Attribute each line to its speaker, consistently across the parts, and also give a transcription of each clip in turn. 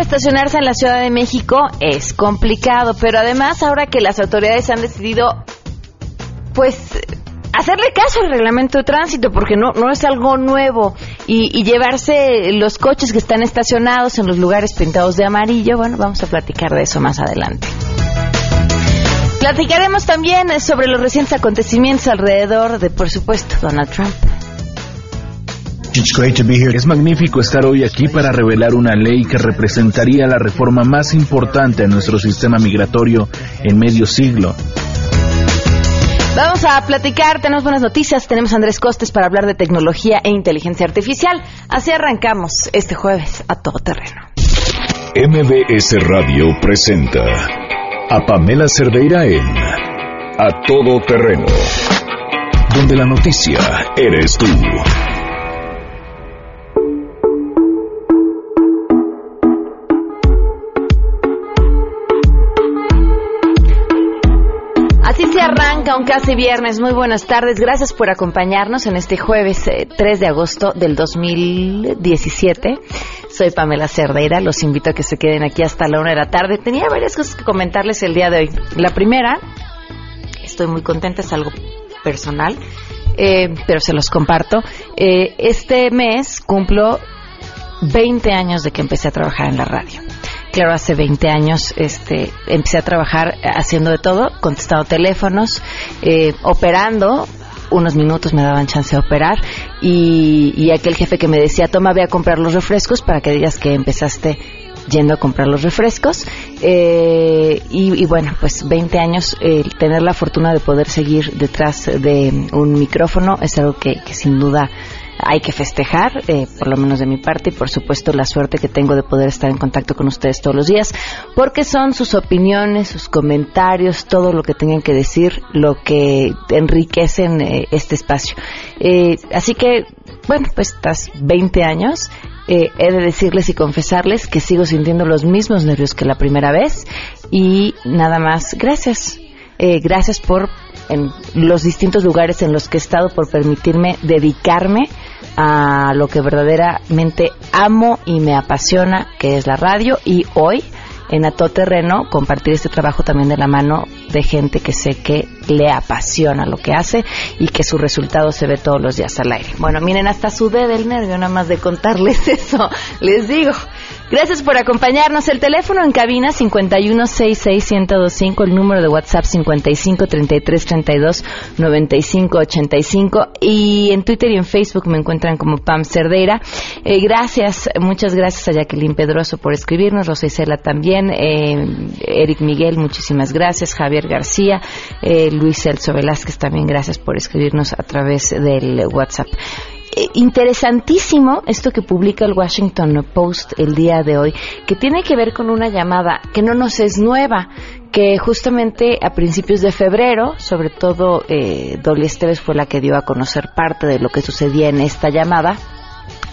Speaker 1: estacionarse en la Ciudad de México es complicado, pero además ahora que las autoridades han decidido, pues, hacerle caso al reglamento de tránsito, porque no, no es algo nuevo, y, y llevarse los coches que están estacionados en los lugares pintados de amarillo, bueno, vamos a platicar de eso más adelante. Platicaremos también sobre los recientes acontecimientos alrededor de, por supuesto, Donald Trump.
Speaker 2: Es magnífico estar hoy aquí para revelar una ley que representaría la reforma más importante a nuestro sistema migratorio en medio siglo.
Speaker 1: Vamos a platicar, tenemos buenas noticias, tenemos a Andrés Costes para hablar de tecnología e inteligencia artificial. Así arrancamos este jueves a todo terreno.
Speaker 3: MBS Radio presenta a Pamela Cerdeira en A Todo Terreno, donde la noticia eres tú.
Speaker 1: Se arranca un casi viernes. Muy buenas tardes. Gracias por acompañarnos en este jueves eh, 3 de agosto del 2017. Soy Pamela Cerdeira. Los invito a que se queden aquí hasta la una de la tarde. Tenía varias cosas que comentarles el día de hoy. La primera, estoy muy contenta, es algo personal, eh, pero se los comparto. Eh, este mes cumplo 20 años de que empecé a trabajar en la radio. Claro, hace 20 años este, empecé a trabajar haciendo de todo, contestando teléfonos, eh, operando. Unos minutos me daban chance de operar y, y aquel jefe que me decía, toma, ve a comprar los refrescos para que digas que empezaste yendo a comprar los refrescos. Eh, y, y, bueno, pues 20 años, eh, tener la fortuna de poder seguir detrás de un micrófono es algo que, que sin duda hay que festejar, eh, por lo menos de mi parte, y por supuesto la suerte que tengo de poder estar en contacto con ustedes todos los días, porque son sus opiniones, sus comentarios, todo lo que tengan que decir, lo que enriquecen eh, este espacio. Eh, así que, bueno, pues estás 20 años. Eh, he de decirles y confesarles que sigo sintiendo los mismos nervios que la primera vez y nada más, gracias. Eh, gracias por en los distintos lugares en los que he estado por permitirme dedicarme a lo que verdaderamente amo y me apasiona, que es la radio, y hoy en A Terreno compartir este trabajo también de la mano de gente que sé que le apasiona lo que hace y que su resultado se ve todos los días al aire. Bueno, miren, hasta sudé del nervio nada más de contarles eso, les digo. Gracias por acompañarnos. El teléfono en cabina 5166125, el número de WhatsApp 5533329585 y en Twitter y en Facebook me encuentran como Pam Cerdeira. Eh, gracias, muchas gracias a Jacqueline Pedroso por escribirnos, Rosa Isela también, eh, Eric Miguel, muchísimas gracias, Javier García, eh, Luis Celso Velázquez también gracias por escribirnos a través del WhatsApp interesantísimo esto que publica el Washington Post el día de hoy, que tiene que ver con una llamada que no nos es nueva, que justamente a principios de febrero, sobre todo eh, Dolly Esteves fue la que dio a conocer parte de lo que sucedía en esta llamada,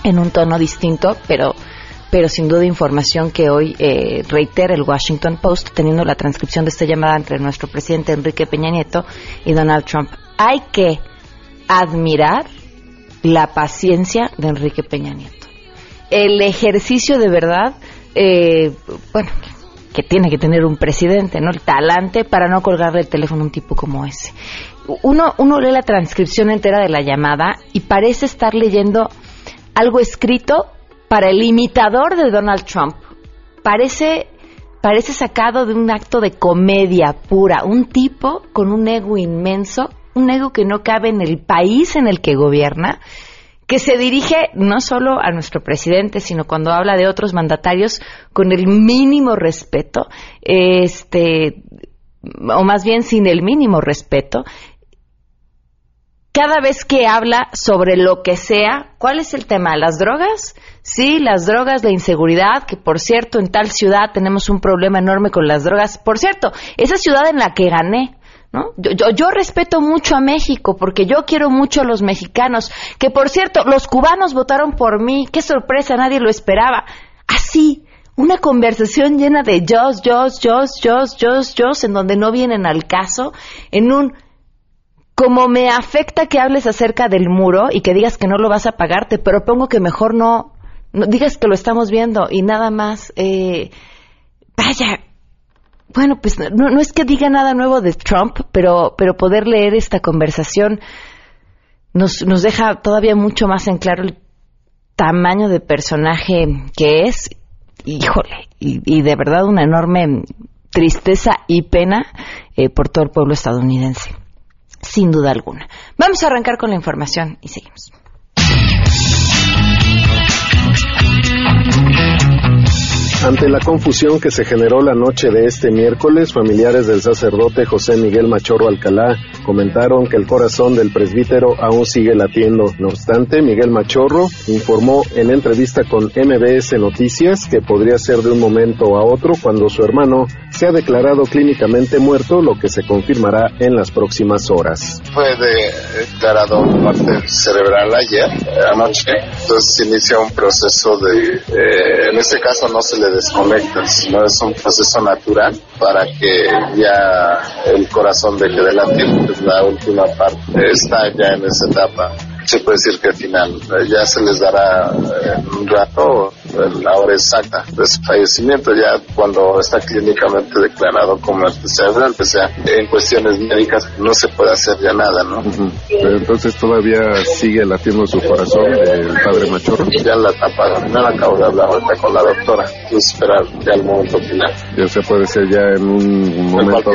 Speaker 1: en un tono distinto, pero pero sin duda información que hoy eh, reitera el Washington Post, teniendo la transcripción de esta llamada entre nuestro presidente Enrique Peña Nieto y Donald Trump. Hay que admirar la paciencia de Enrique Peña Nieto. El ejercicio de verdad, eh, bueno, que tiene que tener un presidente, ¿no? El talante para no colgarle el teléfono a un tipo como ese. Uno, uno lee la transcripción entera de la llamada y parece estar leyendo algo escrito para el imitador de Donald Trump. Parece, parece sacado de un acto de comedia pura. Un tipo con un ego inmenso un ego que no cabe en el país en el que gobierna, que se dirige no solo a nuestro presidente, sino cuando habla de otros mandatarios con el mínimo respeto, este, o más bien sin el mínimo respeto. Cada vez que habla sobre lo que sea, ¿cuál es el tema? ¿Las drogas? Sí, las drogas, la inseguridad, que por cierto en tal ciudad tenemos un problema enorme con las drogas. Por cierto, esa ciudad en la que gané, ¿No? Yo, yo, yo, respeto mucho a México porque yo quiero mucho a los mexicanos, que por cierto, los cubanos votaron por mí, qué sorpresa, nadie lo esperaba. Así, una conversación llena de yo, yo, yo, yo, yo, yo, en donde no vienen al caso, en un como me afecta que hables acerca del muro y que digas que no lo vas a pagar, te propongo que mejor no no digas que lo estamos viendo y nada más. Eh, vaya, bueno, pues no, no, es que diga nada nuevo de Trump, pero, pero poder leer esta conversación nos, nos deja todavía mucho más en claro el tamaño de personaje que es. Híjole, y, de verdad una enorme tristeza y pena eh, por todo el pueblo estadounidense, sin duda alguna. Vamos a arrancar con la información y seguimos.
Speaker 4: Ante la confusión que se generó la noche de este miércoles, familiares del sacerdote José Miguel Machorro Alcalá comentaron que el corazón del presbítero aún sigue latiendo. No obstante, Miguel Machorro informó en entrevista con MBS Noticias que podría ser de un momento a otro cuando su hermano se ha declarado clínicamente muerto, lo que se confirmará en las próximas horas.
Speaker 5: Fue declarado parte cerebral ayer, anoche, entonces inicia un proceso de, eh, en este caso no se le desconectas, no es un proceso natural para que ya el corazón deje de latir, pues la última parte está ya en esa etapa se puede decir que al final eh, ya se les dará eh, un rato la hora exacta de su fallecimiento, ya cuando está clínicamente declarado como cerebral, o sea, en cuestiones médicas no se puede hacer ya nada, ¿no?
Speaker 4: entonces todavía sigue latiendo su corazón el padre Machorro.
Speaker 5: Ya la etapa final acabo de hablar ahorita con la doctora, esperar ya el momento final.
Speaker 4: Ya se puede ser ya en un momento.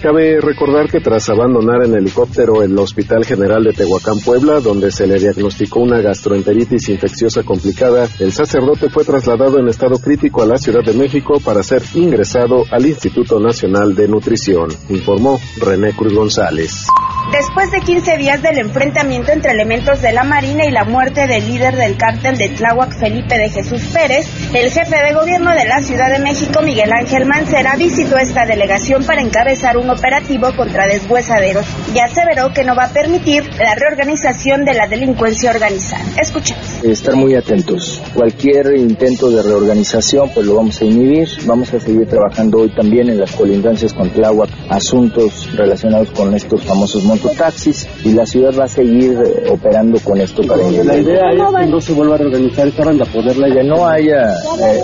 Speaker 4: Cabe recordar que tras abandonar en helicóptero el Hospital General de Tehuacán, Puebla, donde se le diagnosticó una gastroenteritis infecciosa complicada, el sacerdote fue trasladado en estado crítico a la Ciudad de México para ser ingresado al Instituto Nacional de Nutrición, informó René Cruz González.
Speaker 6: Después de 15 días del enfrentamiento entre elementos de la Marina y la muerte del líder del cártel de Tláhuac, Felipe de Jesús Pérez, el jefe de gobierno de la Ciudad de México, Miguel Ángel Mancera, visitó esta delegación para encabezar un operativo contra deshuesaderos y aseveró que no va a permitir la reorganización de la delincuencia organizada. Escuchemos.
Speaker 7: Estar muy atentos. Cualquier intento de reorganización, pues lo vamos a inhibir. Vamos a seguir trabajando hoy también en las colindancias con Tláhuac, asuntos relacionados con estos famosos mototaxis y la ciudad va a seguir eh, operando con esto para
Speaker 8: La idea es que no se vuelva a reorganizar esta banda, poderla
Speaker 7: que no haya... Eh,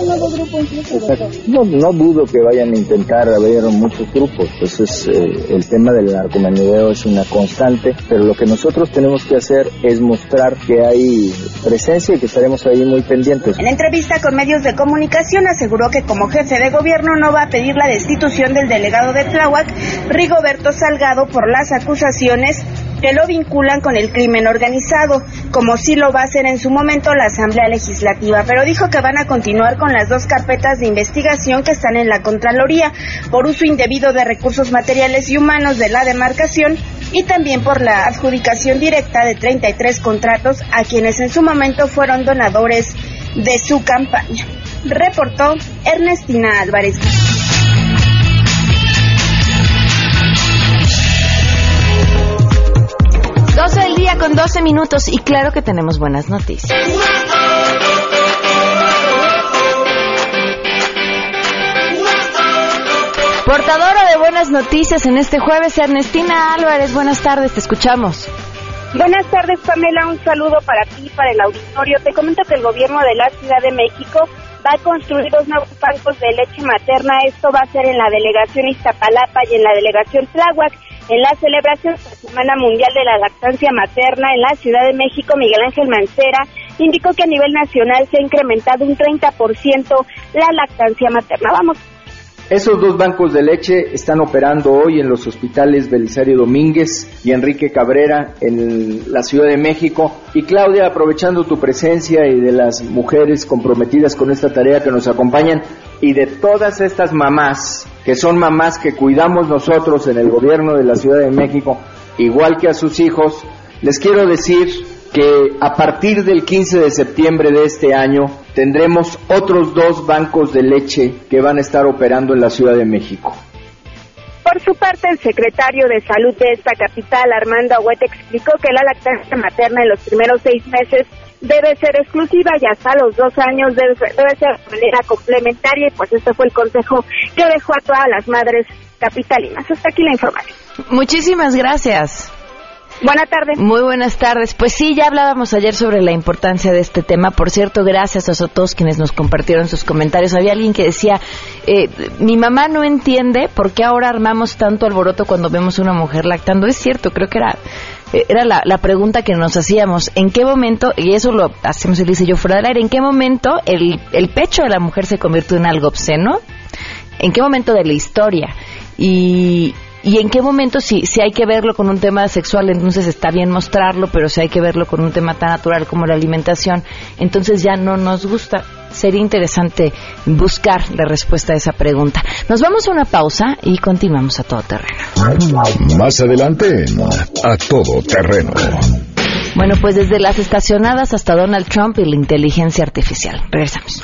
Speaker 7: no, no dudo que vayan a intentar haber muchos grupos, pues es, eh, el tema del narcomenudeo es una constante, pero lo que nosotros tenemos que hacer es mostrar que hay presencia y que estaremos ahí muy pendientes.
Speaker 6: En entrevista con medios de comunicación aseguró que como jefe de gobierno no va a pedir la destitución del delegado de Tláhuac, Rigoberto Salgado, por las acusaciones que lo vinculan con el crimen organizado, como sí lo va a hacer en su momento la Asamblea Legislativa, pero dijo que van a continuar con las dos carpetas de investigación que están en la Contraloría por uso indebido de recursos materiales y humanos de la demarcación y también por la adjudicación directa de 33 contratos a quienes en su momento fueron donadores de su campaña. Reportó Ernestina Álvarez.
Speaker 1: 12 del día con 12 minutos y claro que tenemos buenas noticias. Portadora de buenas noticias en este jueves, Ernestina Álvarez, buenas tardes, te escuchamos.
Speaker 9: Buenas tardes, Pamela, un saludo para ti para el auditorio. Te comento que el gobierno de la Ciudad de México va a construir dos nuevos bancos de leche materna. Esto va a ser en la delegación Iztapalapa y en la delegación Tláhuac. En la celebración de la Semana Mundial de la Lactancia Materna en la Ciudad de México, Miguel Ángel Mancera indicó que a nivel nacional se ha incrementado un 30% la lactancia materna. Vamos.
Speaker 7: Esos dos bancos de leche están operando hoy en los hospitales Belisario Domínguez y Enrique Cabrera en la Ciudad de México. Y Claudia, aprovechando tu presencia y de las mujeres comprometidas con esta tarea que nos acompañan y de todas estas mamás que son mamás que cuidamos nosotros en el gobierno de la Ciudad de México, igual que a sus hijos, les quiero decir que a partir del 15 de septiembre de este año tendremos otros dos bancos de leche que van a estar operando en la Ciudad de México.
Speaker 9: Por su parte, el secretario de Salud de esta capital, Armando Agüete, explicó que la lactancia materna en los primeros seis meses debe ser exclusiva y hasta los dos años debe, debe ser de manera complementaria y pues este fue el consejo que dejó a todas las madres capitalinas. Hasta aquí la información.
Speaker 1: Muchísimas gracias.
Speaker 9: Buenas tardes.
Speaker 1: Muy buenas tardes. Pues sí, ya hablábamos ayer sobre la importancia de este tema. Por cierto, gracias a todos quienes nos compartieron sus comentarios. Había alguien que decía, eh, mi mamá no entiende por qué ahora armamos tanto alboroto cuando vemos una mujer lactando. Es cierto, creo que era era la, pregunta que nos hacíamos, ¿en qué momento, y eso lo hacemos y yo fuera del aire, ¿en qué momento el, el pecho de la mujer se convirtió en algo obsceno? ¿En qué momento de la historia? Y, y en qué momento si, si hay que verlo con un tema sexual, entonces está bien mostrarlo, pero si hay que verlo con un tema tan natural como la alimentación, entonces ya no nos gusta. Sería interesante buscar la respuesta a esa pregunta. Nos vamos a una pausa y continuamos a todo terreno.
Speaker 3: Más adelante, a todo terreno.
Speaker 1: Bueno, pues desde las estacionadas hasta Donald Trump y la inteligencia artificial. Regresamos.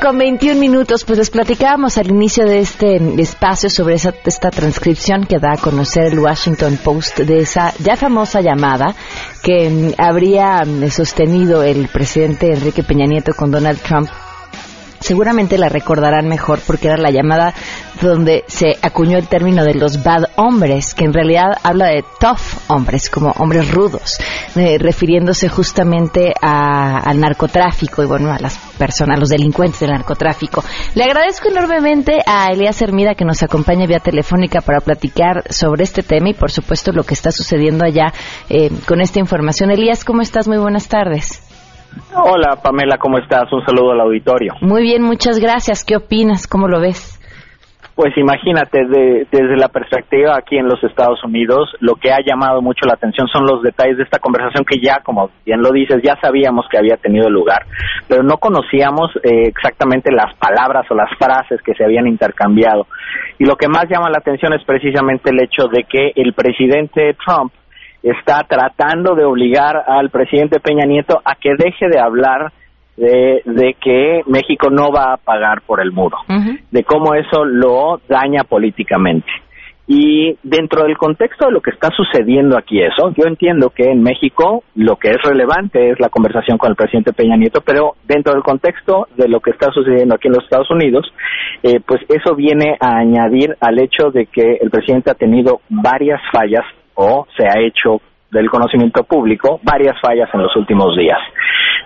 Speaker 1: 21 minutos, pues les platicábamos al inicio de este espacio sobre esa, esta transcripción que da a conocer el Washington Post de esa ya famosa llamada que mm, habría mm, sostenido el presidente Enrique Peña Nieto con Donald Trump seguramente la recordarán mejor porque era la llamada donde se acuñó el término de los bad hombres, que en realidad habla de tough hombres, como hombres rudos, eh, refiriéndose justamente al narcotráfico y bueno, a las personas, a los delincuentes del narcotráfico. Le agradezco enormemente a Elías Hermida que nos acompaña vía telefónica para platicar sobre este tema y por supuesto lo que está sucediendo allá eh, con esta información. Elías, ¿cómo estás? Muy buenas tardes.
Speaker 10: Hola Pamela, ¿cómo estás? Un saludo al auditorio.
Speaker 1: Muy bien, muchas gracias. ¿Qué opinas? ¿Cómo lo ves?
Speaker 10: Pues imagínate, desde la perspectiva aquí en los Estados Unidos, lo que ha llamado mucho la atención son los detalles de esta conversación que ya, como bien lo dices, ya sabíamos que había tenido lugar, pero no conocíamos eh, exactamente las palabras o las frases que se habían intercambiado. Y lo que más llama la atención es precisamente el hecho de que el presidente Trump está tratando de obligar al presidente Peña Nieto a que deje de hablar de, que México no va a pagar por el muro, de cómo eso lo daña políticamente. Y dentro del contexto de lo que está sucediendo aquí eso, yo entiendo que en México lo que es relevante es la conversación con el presidente Peña Nieto, pero dentro del contexto de lo que está sucediendo aquí en los Estados Unidos, eh, pues eso viene a añadir al hecho de que el presidente ha tenido varias fallas o se ha hecho del conocimiento público varias fallas en los últimos días.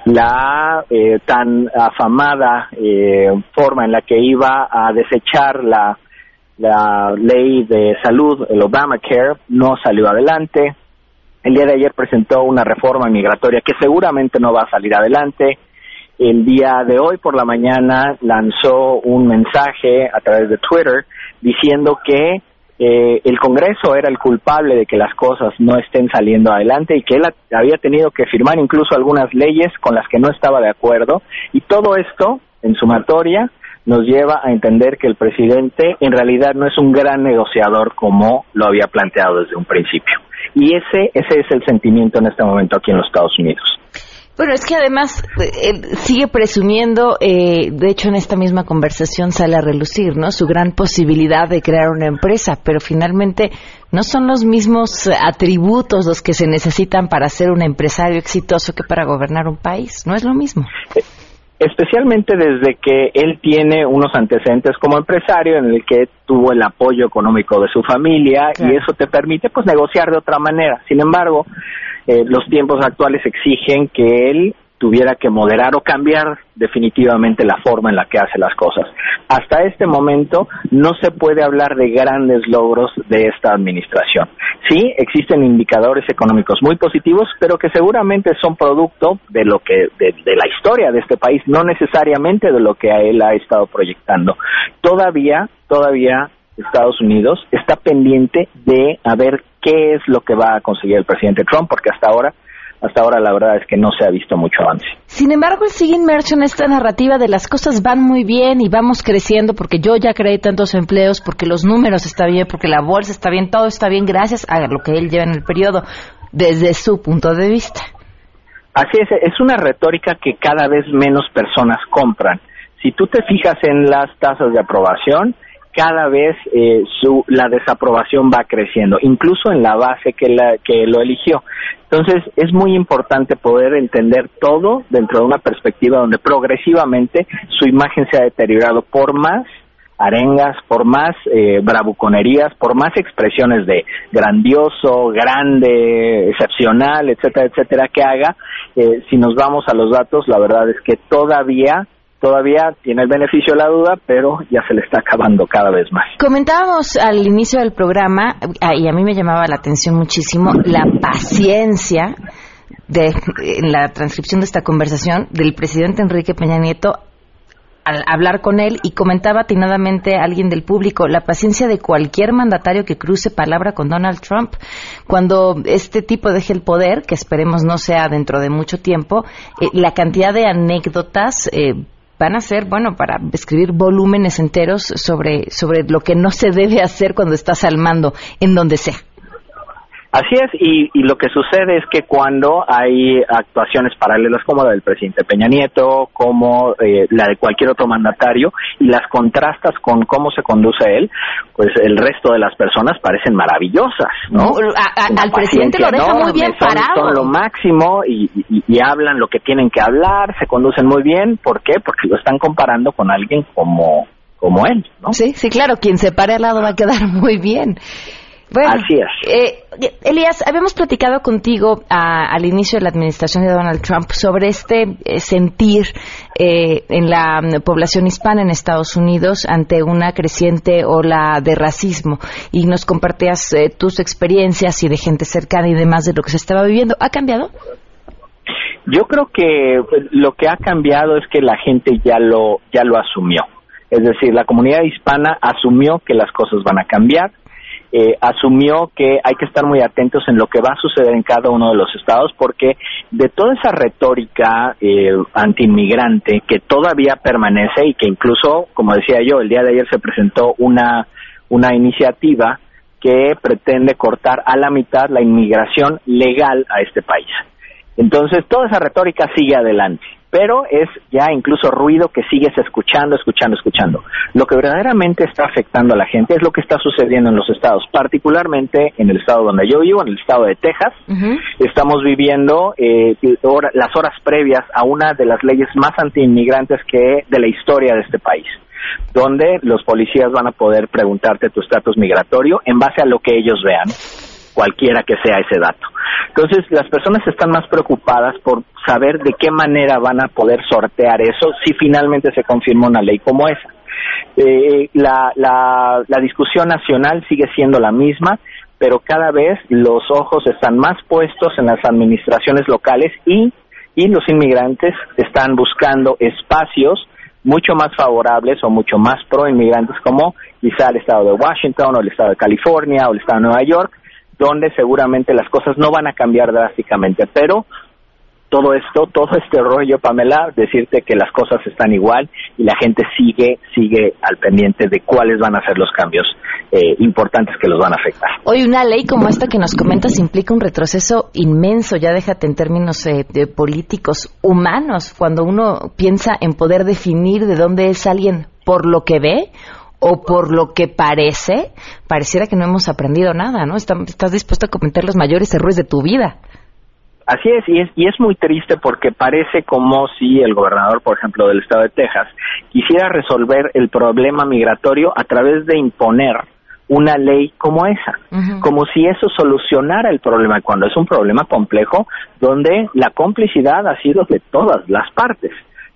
Speaker 10: La eh, tan afamada eh, forma en la que iba a desechar la, la ley de salud, el Obamacare, no salió adelante. El día de ayer presentó una reforma migratoria que seguramente no va a salir adelante. El día de hoy por la mañana lanzó un mensaje a través de Twitter diciendo que eh, el Congreso era el culpable de que las cosas no estén saliendo adelante y que él había tenido que firmar incluso algunas leyes con las que no estaba de acuerdo y todo esto en sumatoria nos lleva a entender que el presidente en realidad no es un gran negociador como lo había planteado desde un principio. Y ese, ese es el sentimiento en este momento aquí en los Estados Unidos.
Speaker 1: Bueno, es que además eh, sigue presumiendo, eh, de hecho en esta misma conversación sale a relucir, ¿no? Su gran posibilidad de crear una empresa, pero finalmente no son los mismos atributos los que se necesitan para ser un empresario exitoso que para gobernar un país, no es lo mismo.
Speaker 10: Especialmente desde que él tiene unos antecedentes como empresario en el que tuvo el apoyo económico de su familia y eso te permite pues negociar de otra manera. Sin embargo, eh, los tiempos actuales exigen que él tuviera que moderar o cambiar definitivamente la forma en la que hace las cosas. Hasta este momento no se puede hablar de grandes logros de esta administración. Sí, existen indicadores económicos muy positivos, pero que seguramente son producto de lo que de, de la historia de este país, no necesariamente de lo que él ha estado proyectando. Todavía, todavía Estados Unidos está pendiente de a ver qué es lo que va a conseguir el presidente Trump, porque hasta ahora hasta ahora la verdad es que no se ha visto mucho avance.
Speaker 1: Sin embargo, él sigue inmerso en esta narrativa de las cosas van muy bien y vamos creciendo porque yo ya creé tantos empleos, porque los números están bien, porque la bolsa está bien, todo está bien gracias a lo que él lleva en el periodo, desde su punto de vista.
Speaker 10: Así es, es una retórica que cada vez menos personas compran. Si tú te fijas en las tasas de aprobación, cada vez eh, su, la desaprobación va creciendo, incluso en la base que, la, que lo eligió. Entonces, es muy importante poder entender todo dentro de una perspectiva donde progresivamente su imagen se ha deteriorado por más arengas, por más eh, bravuconerías, por más expresiones de grandioso, grande, excepcional, etcétera, etcétera, que haga, eh, si nos vamos a los datos, la verdad es que todavía todavía tiene el beneficio de la duda, pero ya se le está acabando cada vez más.
Speaker 1: Comentábamos al inicio del programa, ah, y a mí me llamaba la atención muchísimo, la paciencia de, en la transcripción de esta conversación del presidente Enrique Peña Nieto al hablar con él y comentaba atinadamente a alguien del público la paciencia de cualquier mandatario que cruce palabra con Donald Trump. Cuando este tipo deje el poder, que esperemos no sea dentro de mucho tiempo, eh, la cantidad de anécdotas eh, van a ser, bueno, para escribir volúmenes enteros sobre, sobre lo que no se debe hacer cuando estás al mando, en donde sea.
Speaker 10: Así es, y, lo que sucede es que cuando hay actuaciones paralelas como la del presidente Peña Nieto, como eh, la de cualquier otro mandatario, y las contrastas con cómo se conduce él, pues el resto de las personas parecen maravillosas, ¿no?
Speaker 1: al presidente lo deja muy bien parado.
Speaker 10: Son lo máximo y, y, hablan lo que tienen que hablar, se conducen muy bien. ¿Por qué? Porque lo están comparando con alguien como como él, ¿no?
Speaker 1: Sí, sí, claro, quien se pare al lado va a quedar muy bien. Bueno,
Speaker 10: Así es.
Speaker 1: Eh, Elías, habíamos platicado contigo al inicio de la administración de Donald Trump sobre este eh, sentir eh, en la mm, población hispana en Estados Unidos ante una creciente ola de racismo y nos compartías tus experiencias y de gente cercana y demás de lo que se estaba viviendo. ¿Ha cambiado?
Speaker 10: Yo creo que pues, lo que ha cambiado es que la gente ya lo ya lo asumió. Es decir, la comunidad hispana asumió que las cosas van a cambiar eh, asumió que hay que estar muy atentos en lo que va a suceder en cada uno de los estados porque de toda esa retórica eh, antiinmigrante que todavía permanece y que incluso, como decía yo, el día de ayer se presentó una, una iniciativa que pretende cortar a la mitad la inmigración legal a este país. Entonces, toda esa retórica sigue adelante pero es ya incluso ruido que sigues escuchando, escuchando, escuchando. Lo que verdaderamente está afectando a la gente es lo que está sucediendo en los estados, particularmente en el estado donde yo vivo, en el estado de Texas. Estamos viviendo eh, las horas previas a una de las leyes más antiinmigrantes que de la historia de este país donde los policías van a poder preguntarte tu estatus migratorio en base a lo que ellos vean cualquiera que sea ese dato. Entonces, las personas están más preocupadas por saber de qué manera van a poder sortear eso si finalmente se confirma una ley como esa. Eh, la, la, la discusión nacional sigue siendo la misma, pero cada vez los ojos están más puestos en las administraciones locales y, y los inmigrantes están buscando espacios mucho más favorables o mucho más pro inmigrantes como quizá el estado de Washington o el estado de California o el estado de Nueva York donde seguramente las cosas no van a cambiar drásticamente, pero todo esto, todo este rollo, Pamela, decirte que las cosas están igual y la gente sigue, sigue al pendiente de cuáles van a ser los cambios eh, importantes que los van a afectar.
Speaker 1: Hoy una ley como esta que nos comentas implica un retroceso inmenso, ya déjate en términos eh, de políticos humanos, cuando uno piensa en poder definir de dónde es alguien por lo que ve o por lo que parece, pareciera que no hemos aprendido nada, ¿no? Estás dispuesto a cometer los mayores errores de tu vida.
Speaker 10: Así es y, es, y es muy triste porque parece como si el gobernador, por ejemplo, del estado de Texas, quisiera resolver el problema migratorio a través de imponer una ley como esa, como si eso solucionara el problema, cuando es un problema complejo donde la complicidad ha sido de todas las partes.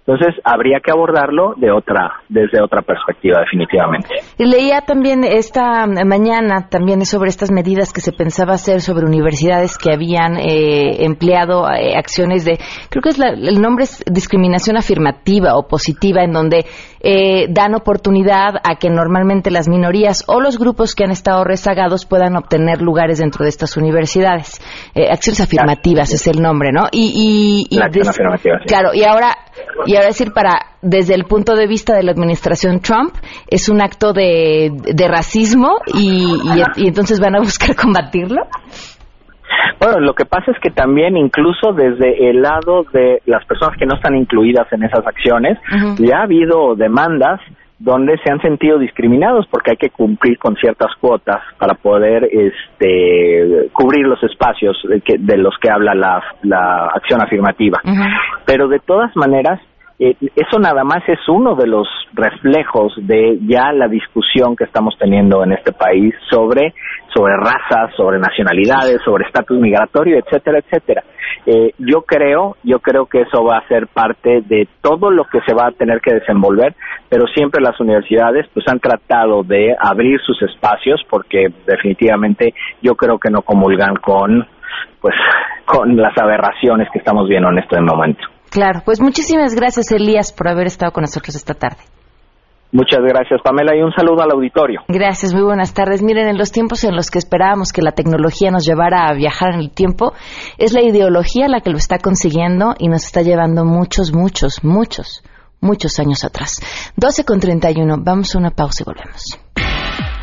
Speaker 10: Entonces habría que abordarlo de otra, desde otra perspectiva, definitivamente.
Speaker 1: Leía también esta mañana también sobre estas medidas que se pensaba hacer sobre universidades que habían eh, empleado eh, acciones de, creo que es el nombre es discriminación afirmativa o positiva, en donde eh, dan oportunidad a que normalmente las minorías o los grupos que han estado rezagados puedan obtener lugares dentro de estas universidades. Eh, acciones afirmativas es el nombre, ¿no?
Speaker 10: Y, y,
Speaker 1: claro, y ahora y ahora decir para desde el punto de vista de la administración Trump es un acto de, de racismo y, y entonces van a buscar combatirlo.
Speaker 10: Bueno, lo que pasa es que también incluso desde el lado de las personas que no están incluidas en esas acciones, ya ha habido demandas donde se han sentido discriminados porque hay que cumplir con ciertas cuotas para poder este, cubrir los espacios de, que, de los que habla la, la acción afirmativa. Pero de todas maneras, eh, eso nada más es uno de los reflejos de ya la discusión que estamos teniendo en este país sobre sobre razas, sobre nacionalidades, sobre estatus migratorio, etcétera, etcétera. Eh, yo creo, yo creo que eso va a ser parte de todo lo que se va a tener que desenvolver, pero siempre las universidades pues han tratado de abrir sus espacios porque definitivamente yo creo que no comulgan con pues con las aberraciones que estamos viendo en este momento.
Speaker 1: Claro, pues muchísimas gracias Elías por haber estado con nosotros esta tarde.
Speaker 10: Muchas gracias, Pamela, y un saludo al auditorio.
Speaker 1: Gracias, muy buenas tardes. Miren, en los tiempos en los que esperábamos que la tecnología nos llevara a viajar en el tiempo, es la ideología la que lo está consiguiendo y nos está llevando muchos, muchos, muchos, muchos años atrás. 12 con 31, vamos a una pausa y volvemos.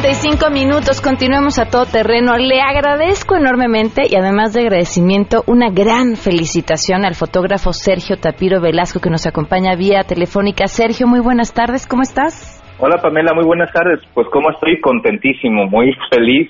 Speaker 1: 35 minutos, continuemos a todo terreno. Le agradezco enormemente y además de agradecimiento, una gran felicitación al fotógrafo Sergio Tapiro Velasco que nos acompaña vía telefónica. Sergio, muy buenas tardes, ¿cómo estás?
Speaker 11: Hola Pamela, muy buenas tardes. Pues como estoy contentísimo, muy feliz.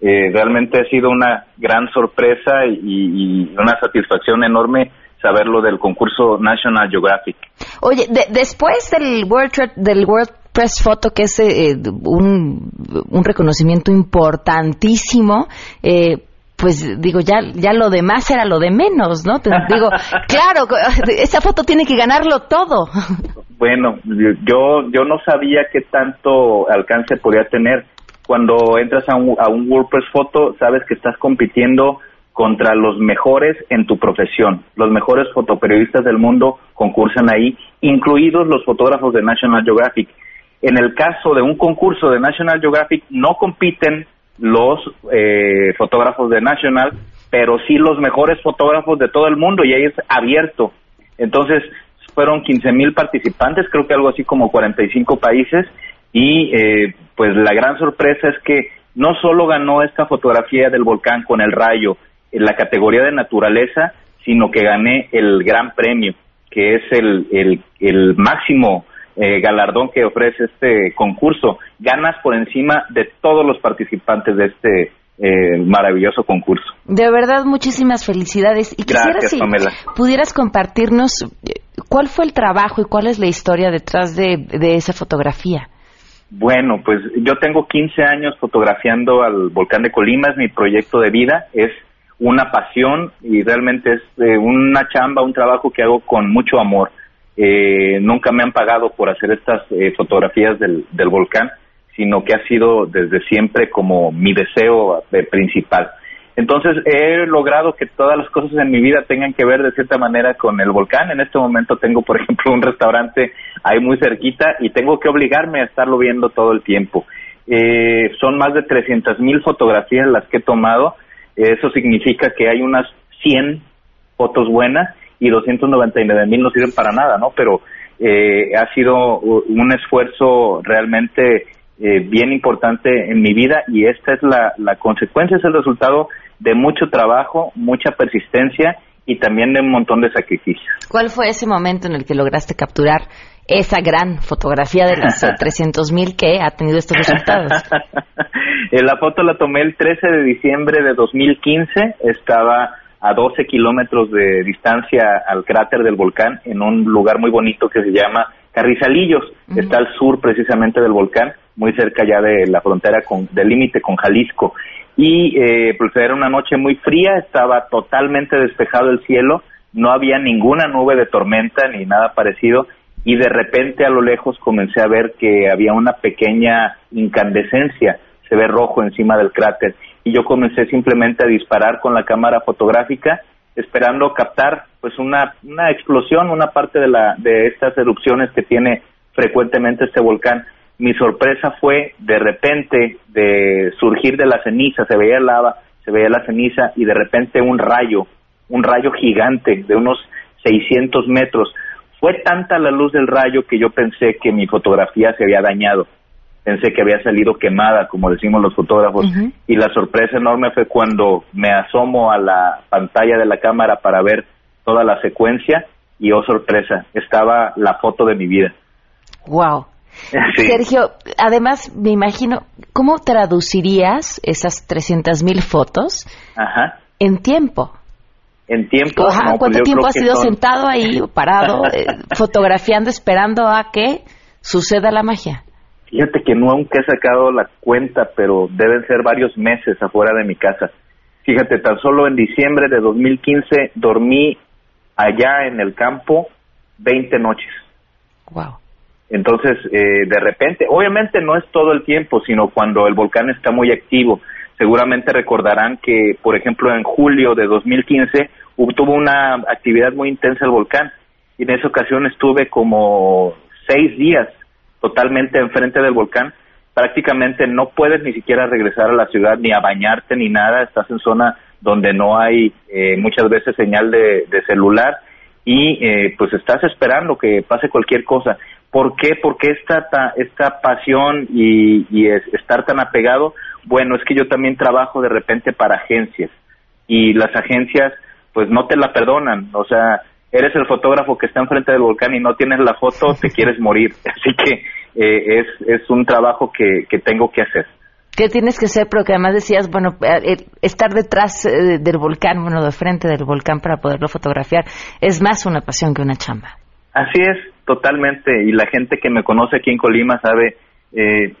Speaker 11: Eh, realmente ha sido una gran sorpresa y, una satisfacción enorme saberlo del concurso National Geographic.
Speaker 1: Oye, después del World, del World Press Photo, que es eh, un, un, reconocimiento importantísimo, eh, pues digo, ya, ya lo demás era lo de menos, ¿no? digo, claro, esa foto tiene que ganarlo todo.
Speaker 11: Bueno, yo, yo no sabía qué tanto alcance podía tener. Cuando entras a un, a un WordPress Photo, sabes que estás compitiendo contra los mejores en tu profesión. Los mejores fotoperiodistas del mundo concursan ahí, incluidos los fotógrafos de National Geographic. En el caso de un concurso de National Geographic, no compiten los eh, fotógrafos de National, pero sí los mejores fotógrafos de todo el mundo y ahí es abierto. Entonces, fueron 15 mil participantes, creo que algo así como 45 países, y eh, pues la gran sorpresa es que no solo ganó esta fotografía del volcán con el rayo en la categoría de naturaleza, sino que gané el gran premio, que es el, el, el máximo eh, galardón que ofrece este concurso. Ganas por encima de todos los participantes de este eh, maravilloso concurso.
Speaker 1: De verdad, muchísimas felicidades. Y quisiera si pudieras compartirnos eh, cuál fue el trabajo y cuál es la historia detrás de, de esa fotografía.
Speaker 11: Bueno, pues yo tengo 15 años fotografiando al volcán de Colima, es mi proyecto de vida, es una pasión y realmente es una chamba, un trabajo que hago con mucho amor. Eh, nunca me han pagado por hacer estas eh, fotografías del, del, volcán, sino que ha sido desde siempre como mi deseo eh, principal. Entonces he logrado que todas las cosas en mi vida tengan que ver de cierta manera con el volcán. En este momento tengo, por ejemplo, un restaurante ahí muy cerquita y tengo que obligarme a estarlo viendo todo el tiempo. Eh, son más de 300 mil fotografías las que he tomado. Eso significa que hay unas 100 fotos buenas y 299 mil no sirven para nada, ¿no? Pero eh, ha sido un esfuerzo realmente eh, bien importante en mi vida y esta es la, la consecuencia, es el resultado de mucho trabajo, mucha persistencia y también de un montón de sacrificios.
Speaker 1: ¿Cuál fue ese momento en el que lograste capturar esa gran fotografía de las 300 mil que ha tenido estos resultados?
Speaker 11: Eh, la foto la tomé el 13 de diciembre de 2015, estaba a 12 kilómetros de distancia al cráter del volcán en un lugar muy bonito que se llama Carrizalillos, está al sur precisamente del volcán, muy cerca ya de la frontera con, del límite con Jalisco. Y eh, pues era una noche muy fría, estaba totalmente despejado el cielo, no había ninguna nube de tormenta ni nada parecido, y de repente a lo lejos comencé a ver que había una pequeña incandescencia, se ve rojo encima del cráter, y yo comencé simplemente a disparar con la cámara fotográfica esperando captar pues una, una explosión, una parte de, la, de estas erupciones que tiene frecuentemente este volcán. Mi sorpresa fue de repente de surgir de la ceniza, se veía lava, se veía la ceniza y de repente un rayo, un rayo gigante de unos 600 metros. Fue tanta la luz del rayo que yo pensé que mi fotografía se había dañado pensé que había salido quemada, como decimos los fotógrafos, y la sorpresa enorme fue cuando me asomo a la pantalla de la cámara para ver toda la secuencia y oh sorpresa, estaba la foto de mi vida.
Speaker 1: Wow. Sergio, además me imagino, ¿cómo traducirías esas 300.000 mil fotos en tiempo?
Speaker 11: En tiempo.
Speaker 1: Pues ¿Cuánto tiempo has sido sentado ahí, parado, eh, fotografiando, esperando a que suceda la magia?
Speaker 11: Fíjate que nunca he sacado la cuenta, pero deben ser varios meses afuera de mi casa. Fíjate, tan solo en diciembre de 2015 dormí allá en el campo 20 noches.
Speaker 1: Wow.
Speaker 11: Entonces, eh, de repente, obviamente no es todo el tiempo, sino cuando el volcán está muy activo. Seguramente recordarán que, por ejemplo, en julio de 2015 tuvo una actividad muy intensa el volcán y en esa ocasión estuve como seis días totalmente enfrente del volcán, prácticamente no puedes ni siquiera regresar a la ciudad ni a bañarte ni nada, estás en zona donde no hay eh, muchas veces señal de, celular y eh, pues estás esperando que pase cualquier cosa. ¿Por qué? ¿Por qué esta, esta pasión y, y estar tan apegado? Bueno, es que yo también trabajo de repente para agencias y las agencias pues no te la perdonan, o sea, eres el fotógrafo que está enfrente del volcán y no tienes la foto, te quieres morir. Así que eh, es, es un trabajo que, que tengo que hacer.
Speaker 1: ¿Qué tienes que hacer? Porque además decías, bueno, eh, estar detrás eh, del volcán, bueno, de frente del volcán para poderlo fotografiar, es más una pasión que una chamba.
Speaker 11: Así es, totalmente. Y la gente que me conoce aquí en Colima sabe,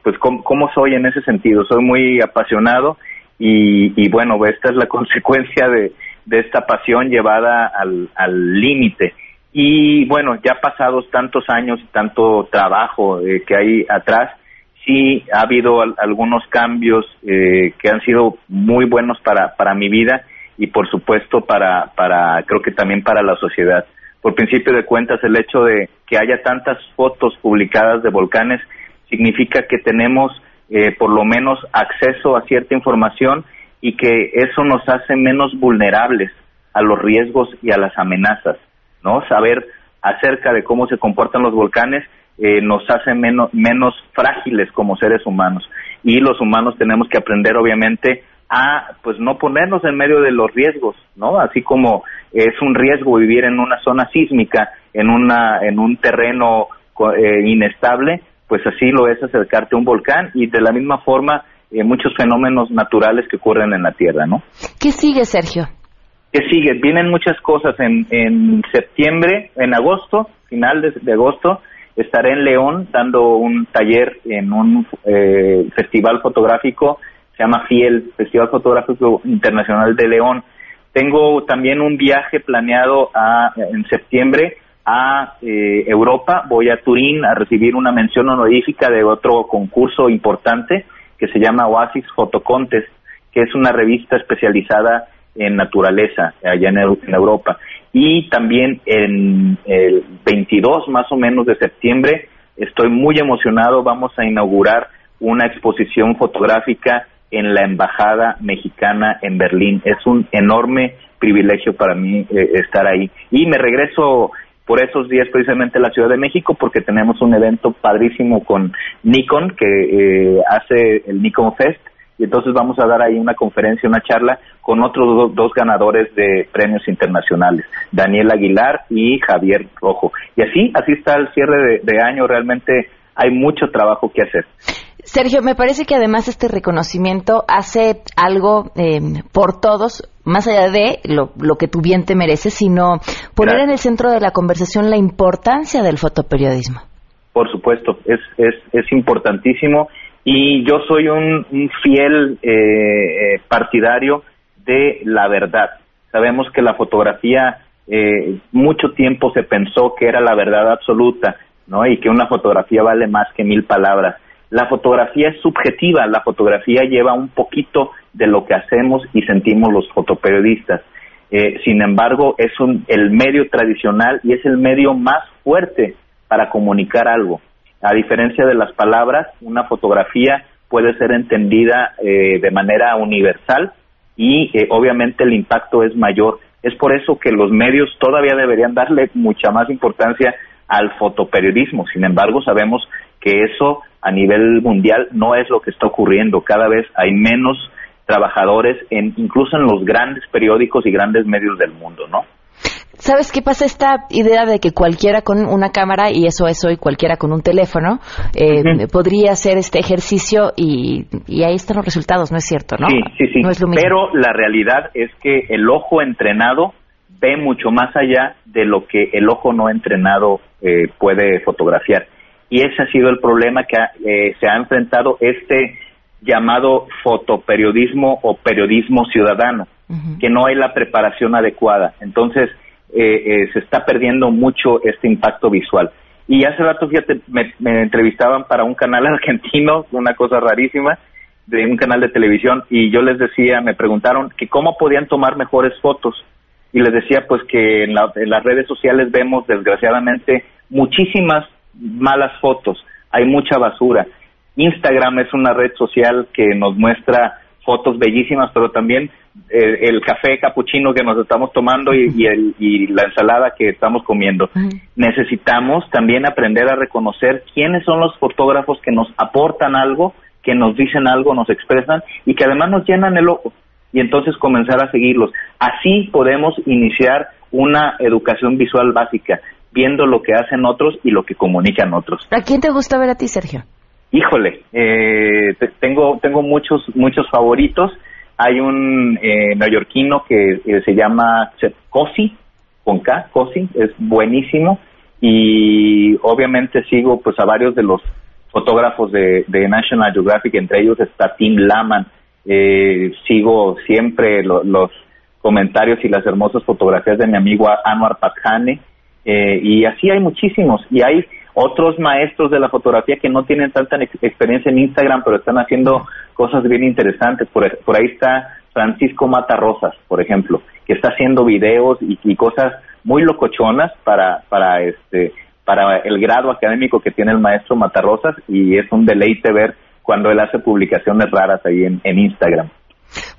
Speaker 11: pues, cómo, cómo, soy en ese sentido. Soy muy apasionado y, y bueno, esta es la consecuencia de, de esta pasión llevada al límite. y bueno, ya pasados tantos años y tanto trabajo eh, que hay atrás, sí ha habido algunos cambios eh, que han sido muy buenos para, para mi vida y por supuesto para, para, creo que también para la sociedad. Por principio de cuentas, el hecho de que haya tantas fotos publicadas de volcanes significa que tenemos eh, por lo menos acceso a cierta información y que eso nos hace menos vulnerables a los riesgos y a las amenazas, ¿no? Saber acerca de cómo se comportan los volcanes eh, nos hace menos, menos frágiles como seres humanos y los humanos tenemos que aprender obviamente a pues no ponernos en medio de los riesgos, ¿no? Así como es un riesgo vivir en una zona sísmica, en una en un terreno eh, inestable, pues así lo es acercarte a un volcán y de la misma forma eh, muchos fenómenos naturales que ocurren en la Tierra, ¿no?
Speaker 1: ¿Qué sigue, Sergio?
Speaker 11: ¿Qué sigue? Vienen muchas cosas en, en septiembre, en agosto, final de, agosto, estaré en León dando un taller en un eh, festival fotográfico, se llama FIEL, Festival Fotográfico Internacional de León. Tengo también un viaje planeado a, en septiembre a eh, Europa, voy a Turín a recibir una mención honorífica de otro concurso importante que se llama Oasis Contest, que es una revista especializada en naturaleza allá en, Europa. Y también en el 22 más o menos de septiembre estoy muy emocionado, vamos a inaugurar una exposición fotográfica en la Embajada Mexicana en Berlín. Es un enorme privilegio para mí eh, estar ahí. Y me regreso por esos días precisamente la Ciudad de México porque tenemos un evento padrísimo con Nikon que eh, hace el Nikon Fest y entonces vamos a dar ahí una conferencia, una charla con otros dos ganadores de premios internacionales, Daniel Aguilar y Javier Rojo. Y así, así está el cierre de año, realmente hay mucho trabajo que hacer.
Speaker 1: Sergio, me parece que además este reconocimiento hace algo eh, por todos, más allá de lo, que tu bien te merece, sino poner en el centro de la conversación la importancia del fotoperiodismo.
Speaker 11: por supuesto, es, es, es importantísimo y yo soy un, fiel eh, eh, partidario de la verdad. Sabemos que la fotografía eh, mucho tiempo se pensó que era la verdad absoluta, ¿no? Y que una fotografía vale más que mil palabras. La fotografía es subjetiva, la fotografía lleva un poquito de lo que hacemos y sentimos los fotoperiodistas. Eh, sin embargo, es un, el medio tradicional y es el medio más fuerte para comunicar algo. A diferencia de las palabras, una fotografía puede ser entendida eh, de manera universal y eh, obviamente el impacto es mayor. Es por eso que los medios todavía deberían darle mucha más importancia al fotoperiodismo. Sin embargo, sabemos que eso a nivel mundial no es lo que está ocurriendo. Cada vez hay menos trabajadores, en, incluso en los grandes periódicos y grandes medios del mundo, ¿no?
Speaker 1: ¿Sabes qué pasa? Esta idea de que cualquiera con una cámara, y eso es hoy cualquiera con un teléfono, eh, podría hacer este ejercicio y, ahí están los resultados, ¿no es cierto? ¿no?
Speaker 11: Sí, sí, sí. Pero la realidad es que el ojo entrenado ve mucho más allá de lo que el ojo no entrenado eh, puede fotografiar. Y ese ha sido el problema que eh, se ha enfrentado este llamado fotoperiodismo o periodismo ciudadano, que no hay la preparación adecuada. Entonces, eh, se está perdiendo mucho este impacto visual. Y hace rato, fíjate, me, me, entrevistaban para un canal argentino, una cosa rarísima, de un canal de televisión, y yo les decía, me preguntaron que cómo podían tomar mejores fotos y les decía pues que en, las redes sociales vemos desgraciadamente muchísimas malas fotos, hay mucha basura. Instagram es una red social que nos muestra fotos bellísimas, pero también eh, el café capuchino que nos estamos tomando y, el, y la ensalada que estamos comiendo. Necesitamos también aprender a reconocer quiénes son los fotógrafos que nos aportan algo, que nos dicen algo, nos expresan y que además nos llenan el ojo y entonces comenzar a seguirlos. Así podemos iniciar una educación visual básica, viendo lo que hacen otros y lo que comunican otros.
Speaker 1: ¿A quién te gusta ver a ti, Sergio?
Speaker 11: Híjole, eh, tengo tengo muchos muchos favoritos. Hay un eh, neoyorquino que eh, se llama Cosi, con K, Cosi, es buenísimo y obviamente sigo pues a varios de los fotógrafos de, de National Geographic, entre ellos está Tim Laman, eh, sigo siempre los comentarios y las hermosas fotografías de mi amigo Anwar Pathane, eh, y así hay muchísimos, y hay otros maestros de la fotografía que no tienen tanta experiencia en Instagram, pero están haciendo cosas bien interesantes. Por, ahí está Francisco Matarrosas, por ejemplo, que está haciendo videos y, y, cosas muy locochonas para, para, este, para el grado académico que tiene el maestro Matarrosas y es un deleite ver cuando él hace publicaciones raras ahí en, Instagram.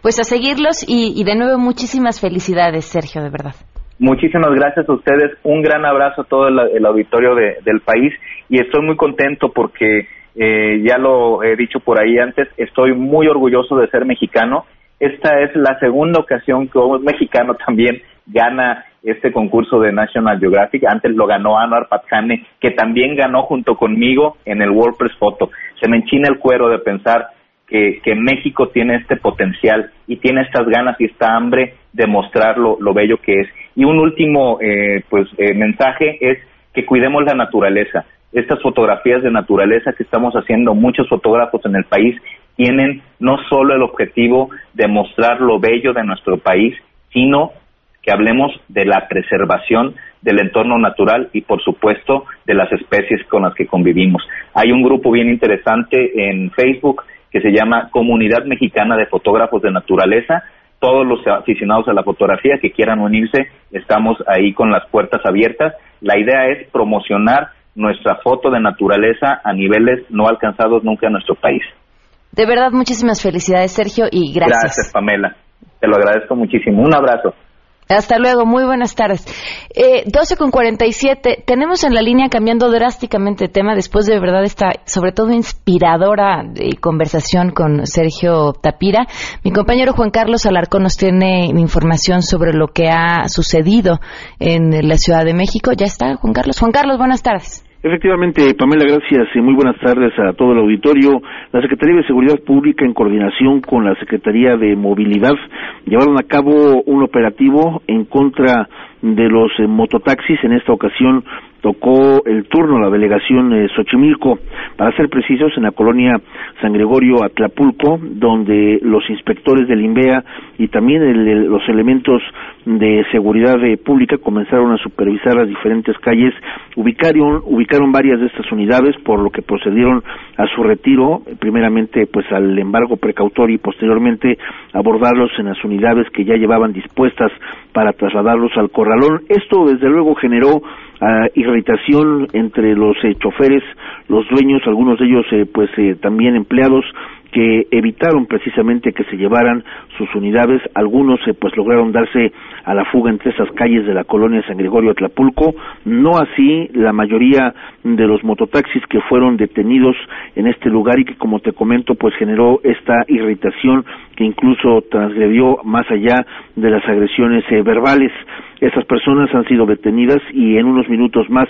Speaker 1: Pues a seguirlos y, de nuevo muchísimas felicidades, Sergio, de verdad.
Speaker 11: Muchísimas gracias a ustedes, un gran abrazo a todo el, auditorio del país y estoy muy contento porque eh, ya lo he dicho por ahí antes, estoy muy orgulloso de ser mexicano. Esta es la segunda ocasión que un mexicano también gana este concurso de National Geographic. Antes lo ganó Anwar Patkane, que también ganó junto conmigo en el WordPress Photo. Se me enchina el cuero de pensar que, que México tiene este potencial y tiene estas ganas y esta hambre de mostrar lo, bello que es. Y un último eh, pues eh, mensaje es que cuidemos la naturaleza. Estas fotografías de naturaleza que estamos haciendo muchos fotógrafos en el país tienen no solo el objetivo de mostrar lo bello de nuestro país, sino que hablemos de la preservación del entorno natural y por supuesto de las especies con las que convivimos. Hay un grupo bien interesante en Facebook que se llama Comunidad Mexicana de Fotógrafos de Naturaleza. Todos los aficionados a la fotografía que quieran unirse, estamos ahí con las puertas abiertas. La idea es promocionar nuestra foto de naturaleza a niveles no alcanzados nunca en nuestro país.
Speaker 1: De verdad, muchísimas felicidades, Sergio, y gracias.
Speaker 11: Gracias, Pamela. Te lo agradezco muchísimo. Un abrazo.
Speaker 1: Hasta luego, muy buenas tardes. Eh, 12 con 47, tenemos en la línea cambiando drásticamente de tema después de, verdad esta, sobre todo inspiradora eh, conversación con Sergio Tapira. Mi compañero Juan Carlos Alarcón nos tiene información sobre lo que ha sucedido en la Ciudad de México. Ya está, Juan Carlos. Juan Carlos, buenas tardes.
Speaker 12: Efectivamente, Pamela, gracias y muy buenas tardes a todo el auditorio. La Secretaría de Seguridad Pública, en coordinación con la Secretaría de Movilidad, llevaron a cabo un operativo en contra de los eh, mototaxis. En esta ocasión tocó el turno la delegación de Xochimilco, para ser precisos, en la colonia San Gregorio Atlapulco, donde los inspectores del INVEA y también los elementos de seguridad pública comenzaron a supervisar las diferentes calles, ubicaron, ubicaron varias de estas unidades, por lo que procedieron a su retiro, primeramente pues al embargo precautorio y posteriormente abordarlos en las unidades que ya llevaban dispuestas para trasladarlos al Esto desde luego generó uh, irritación entre los eh, choferes, los dueños, algunos de ellos eh, pues eh, también empleados que evitaron precisamente que se llevaran sus unidades. Algunos eh, pues lograron darse a la fuga entre esas calles de la colonia San Gregorio Atlapulco, no así la mayoría de los mototaxis que fueron detenidos en este lugar y que como te comento pues generó esta irritación que incluso transgredió más allá de las agresiones eh, verbales. Esas personas han sido detenidas y en unos minutos más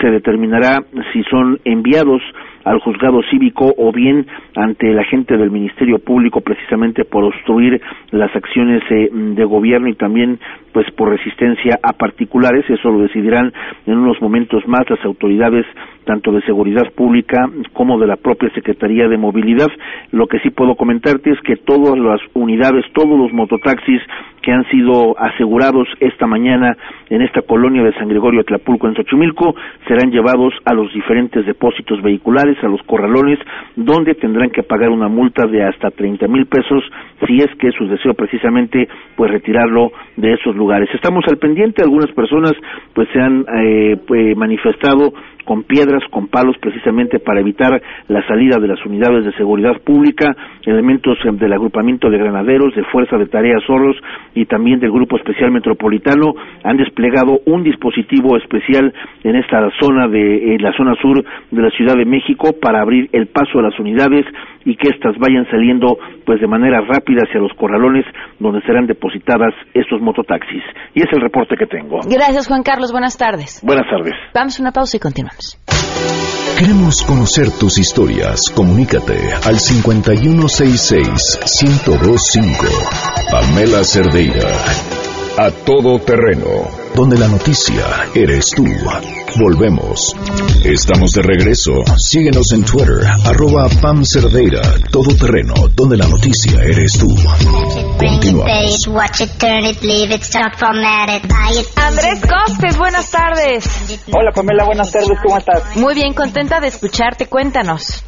Speaker 12: se determinará si son enviados al juzgado cívico o bien ante la gente del Ministerio Público precisamente por obstruir las acciones eh, de gobierno y también pues por resistencia a particulares. Eso lo decidirán en unos momentos más las autoridades tanto de seguridad pública como de la propia Secretaría de Movilidad. Lo que sí puedo comentarte es que todas las unidades, todos los mototaxis que han sido asegurados esta mañana en esta colonia de San Gregorio Atlapulco en Xochimilco serán llevados a los diferentes depósitos vehiculares, a los corralones, donde tendrán que pagar una multa de hasta 30 mil pesos si es que su deseo precisamente pues retirarlo de esos lugares. Estamos al pendiente, algunas personas pues se han eh, pues, manifestado con piedras, con palos, precisamente para evitar la salida de las unidades de seguridad pública, elementos del agrupamiento de granaderos, de Fuerza de Tareas Solos y también del Grupo Especial Metropolitano han desplegado un dispositivo especial en esta zona de la zona sur de la Ciudad de México para abrir el paso a las unidades y que éstas vayan saliendo pues de manera rápida hacia los corralones donde serán depositadas estos mototaxis. Y es el reporte que tengo.
Speaker 1: Gracias Juan Carlos, buenas tardes.
Speaker 12: Buenas tardes.
Speaker 1: Vamos a una pausa y continuamos.
Speaker 3: Queremos conocer tus historias. Comunícate al 5166-1025. Pamela Cerdeira. A todo terreno. Donde la noticia eres tú. Volvemos. Estamos de regreso. Síguenos en Twitter, arroba Pam Cerdeira, todo terreno, donde la noticia eres tú. Continuamos.
Speaker 1: Andrés Costes, buenas tardes.
Speaker 13: Hola Pamela, buenas tardes, ¿cómo estás?
Speaker 1: Muy bien, contenta de escucharte, cuéntanos.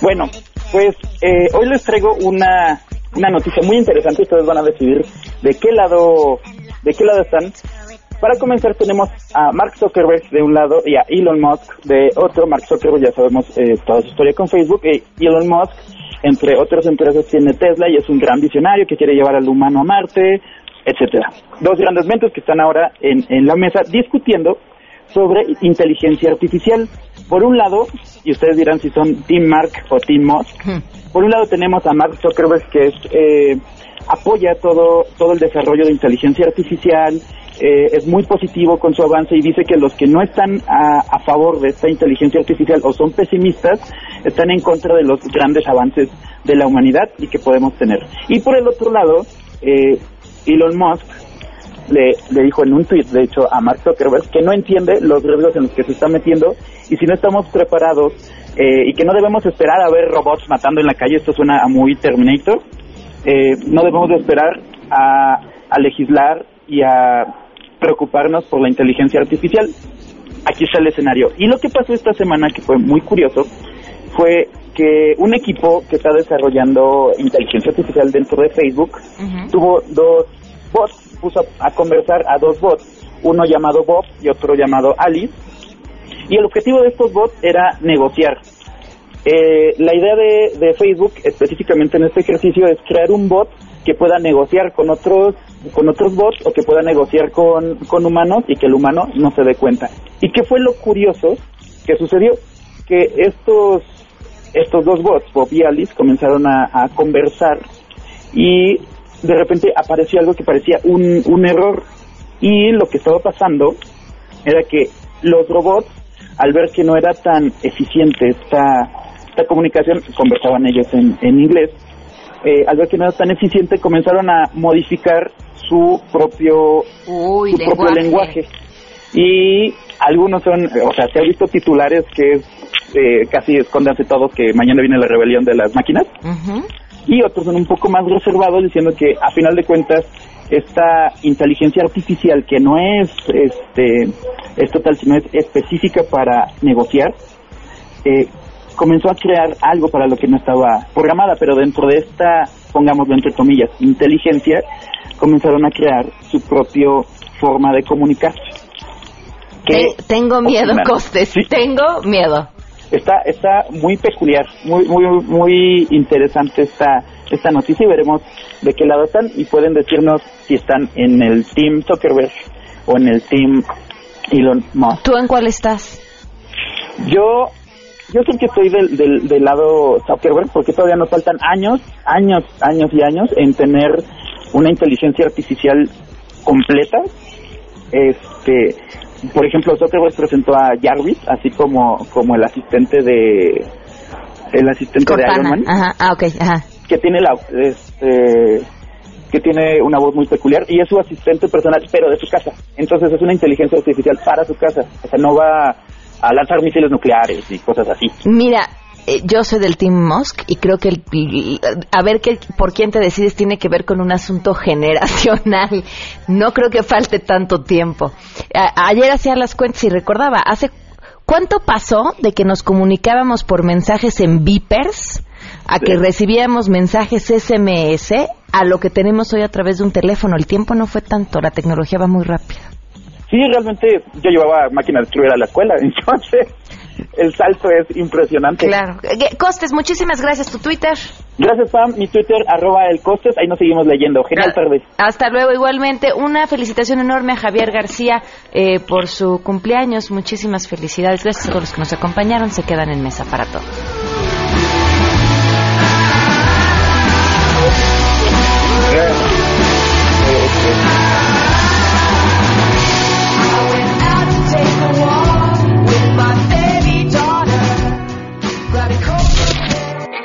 Speaker 13: Bueno, pues eh, hoy les traigo una, una noticia muy interesante, ustedes van a decidir de qué lado, de qué lado están. Para comenzar tenemos a Mark Zuckerberg de un lado y a Elon Musk de otro. Mark Zuckerberg ya sabemos eh, toda su historia con Facebook y Elon Musk, entre otras empresas, tiene Tesla y es un gran visionario que quiere llevar al humano a Marte, etcétera. Dos grandes mentes que están ahora en, en la mesa discutiendo sobre inteligencia artificial. Por un lado, y ustedes dirán si son Team Mark o Team Musk, hmm. por un lado tenemos a Mark Zuckerberg que es eh, apoya todo todo el desarrollo de inteligencia artificial eh, es muy positivo con su avance y dice que los que no están a, favor de esta inteligencia artificial o son pesimistas están en contra de los grandes avances de la humanidad y que podemos tener. Y por el otro lado, eh, Elon Musk le, le dijo en un tweet, de hecho, a Mark Zuckerberg, que no entiende los riesgos en los que se está metiendo y si no estamos preparados eh, y que no debemos esperar a ver robots matando en la calle, esto suena a muy Terminator, no debemos de esperar a, a legislar y a preocuparnos por la inteligencia artificial. Aquí está el escenario. Y lo que pasó esta semana, que fue muy curioso, fue que un equipo que está desarrollando inteligencia artificial dentro de Facebook tuvo dos bots, puso a, conversar a dos bots, uno llamado Bob y otro llamado Alice. Y el objetivo de estos bots era negociar. Eh, la idea de, de Facebook, específicamente en este ejercicio, es crear un bot que pueda negociar con otros con otros bots o que pueda negociar con, con humanos y que el humano no se dé cuenta. ¿Y qué fue lo curioso que sucedió? Que estos, estos dos bots, Bob y Alice, comenzaron a, conversar y de repente apareció algo que parecía un, un error. Y lo que estaba pasando era que los robots, al ver que no era tan eficiente esta, esta comunicación, conversaban ellos en, en inglés, eh, al ver que no era tan eficiente, comenzaron a modificar su propio, su propio lenguaje. Y algunos son, o sea, se ha visto titulares que eh, casi escondanse todos que mañana viene la rebelión de las máquinas. Y otros son un poco más reservados diciendo que a final de cuentas esta inteligencia artificial que no es este es total sino es específica para negociar eh, comenzó a crear algo para lo que no estaba programada pero dentro de esta pongámoslo entre comillas inteligencia comenzaron a crear su propio forma de comunicarse
Speaker 1: tengo miedo costes tengo miedo
Speaker 13: está está muy peculiar muy muy muy interesante esta esta noticia y veremos de qué lado están y pueden decirnos si están en el Team Zuckerberg o en el Team Elon Musk.
Speaker 1: ¿Tú en cuál estás?
Speaker 13: Yo yo sé que estoy del, del, del lado Zuckerberg porque todavía nos faltan años, años, años y años en tener una inteligencia artificial completa. Este, por ejemplo, Zuckerberg presentó a Jarvis, así como como el asistente de el asistente de Iron Man.
Speaker 1: Ajá, ah, okay, ajá
Speaker 13: que tiene la este, que tiene una voz muy peculiar y es su asistente personal, pero de su casa. Entonces es una inteligencia artificial para su casa. O sea, no va a lanzar misiles nucleares y cosas así.
Speaker 1: Mira, eh, yo soy del Team Musk y creo que a ver qué, por quién te decides tiene que ver con un asunto generacional. No creo que falte tanto tiempo. ayer hacía las cuentas y recordaba, hace ¿cuánto pasó de que nos comunicábamos por mensajes en Vipers? a que recibíamos mensajes SMS a lo que tenemos hoy a través de un teléfono. El tiempo no fue tanto, la tecnología va muy rápido.
Speaker 13: Sí, realmente yo llevaba máquina de escribir a la escuela, entonces el salto es impresionante.
Speaker 1: Claro. Costes, muchísimas gracias. ¿Tu Twitter?
Speaker 13: Gracias, Pam. Mi Twitter, arroba el Costes. Ahí nos seguimos leyendo. Genial tarde.
Speaker 1: Hasta luego. Igualmente, una felicitación enorme a Javier García eh, por su cumpleaños. Muchísimas felicidades. Gracias a todos los que nos acompañaron. Se quedan en mesa para todos.